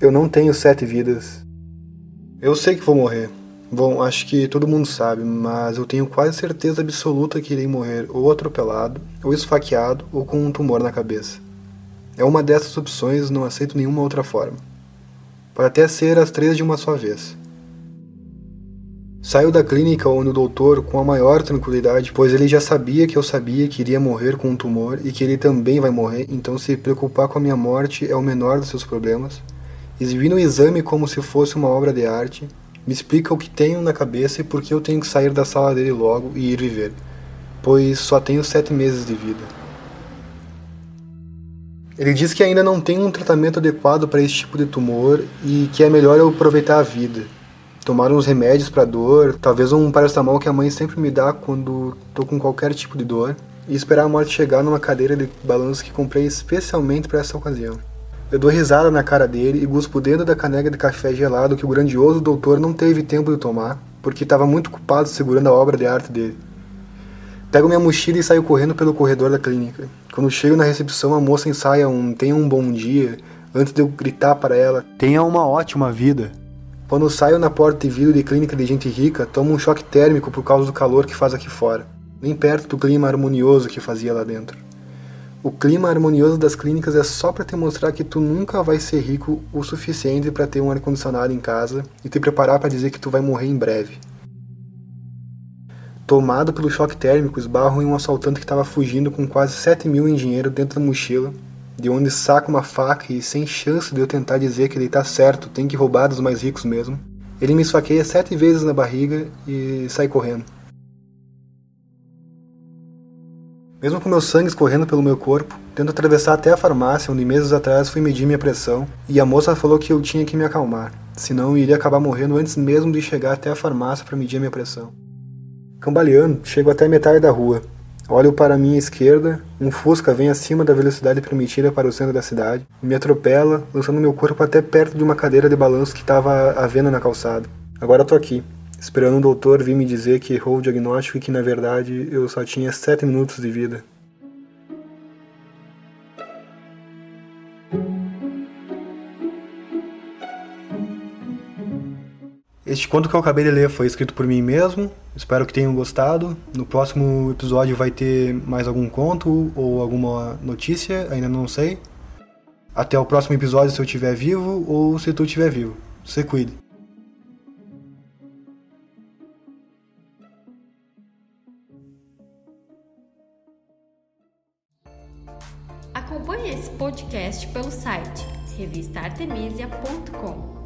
Eu não tenho sete vidas. Eu sei que vou morrer. Bom, acho que todo mundo sabe, mas eu tenho quase certeza absoluta que irei morrer ou atropelado, ou esfaqueado, ou com um tumor na cabeça. É uma dessas opções, não aceito nenhuma outra forma. Pode até ser as três de uma só vez. Saio da clínica onde o doutor com a maior tranquilidade, pois ele já sabia que eu sabia que iria morrer com um tumor e que ele também vai morrer, então se preocupar com a minha morte é o menor dos seus problemas. Exibindo o exame como se fosse uma obra de arte, me explica o que tenho na cabeça e por que eu tenho que sair da sala dele logo e ir viver, pois só tenho sete meses de vida. Ele diz que ainda não tem um tratamento adequado para esse tipo de tumor e que é melhor eu aproveitar a vida. Tomar uns remédios para dor, talvez um paracetamol que a mãe sempre me dá quando estou com qualquer tipo de dor, e esperar a morte chegar numa cadeira de balanço que comprei especialmente para essa ocasião. Eu dou risada na cara dele e guspo dentro da caneca de café gelado que o grandioso doutor não teve tempo de tomar, porque estava muito ocupado segurando a obra de arte dele. Pego minha mochila e saio correndo pelo corredor da clínica. Quando chego na recepção, a moça ensaia um tenha um bom dia, antes de eu gritar para ela tenha uma ótima vida. Quando saio na porta de vidro de clínica de gente rica, tomo um choque térmico por causa do calor que faz aqui fora, nem perto do clima harmonioso que fazia lá dentro. O clima harmonioso das clínicas é só para te mostrar que tu nunca vai ser rico o suficiente para ter um ar-condicionado em casa e te preparar para dizer que tu vai morrer em breve. Tomado pelo choque térmico, esbarro em um assaltante que estava fugindo com quase 7 mil em dinheiro dentro da mochila, de onde saca uma faca e, sem chance de eu tentar dizer que ele tá certo, tem que roubar dos mais ricos mesmo, ele me esfaqueia sete vezes na barriga e sai correndo. Mesmo com meu sangue escorrendo pelo meu corpo, tento atravessar até a farmácia onde meses atrás fui medir minha pressão e a moça falou que eu tinha que me acalmar, senão eu iria acabar morrendo antes mesmo de chegar até a farmácia para medir minha pressão. Cambaleando, chego até a metade da rua. Olho para a minha esquerda, um Fusca vem acima da velocidade permitida para o centro da cidade e me atropela, lançando meu corpo até perto de uma cadeira de balanço que estava à venda na calçada. Agora tô aqui, esperando um doutor vir me dizer que errou o diagnóstico e que na verdade eu só tinha 7 minutos de vida. Este conto que eu acabei de ler foi escrito por mim mesmo. Espero que tenham gostado. No próximo episódio vai ter mais algum conto ou alguma notícia, ainda não sei. Até o próximo episódio se eu estiver vivo ou se tu estiver vivo. Se cuide. Acompanhe esse podcast pelo site revistartemisia.com.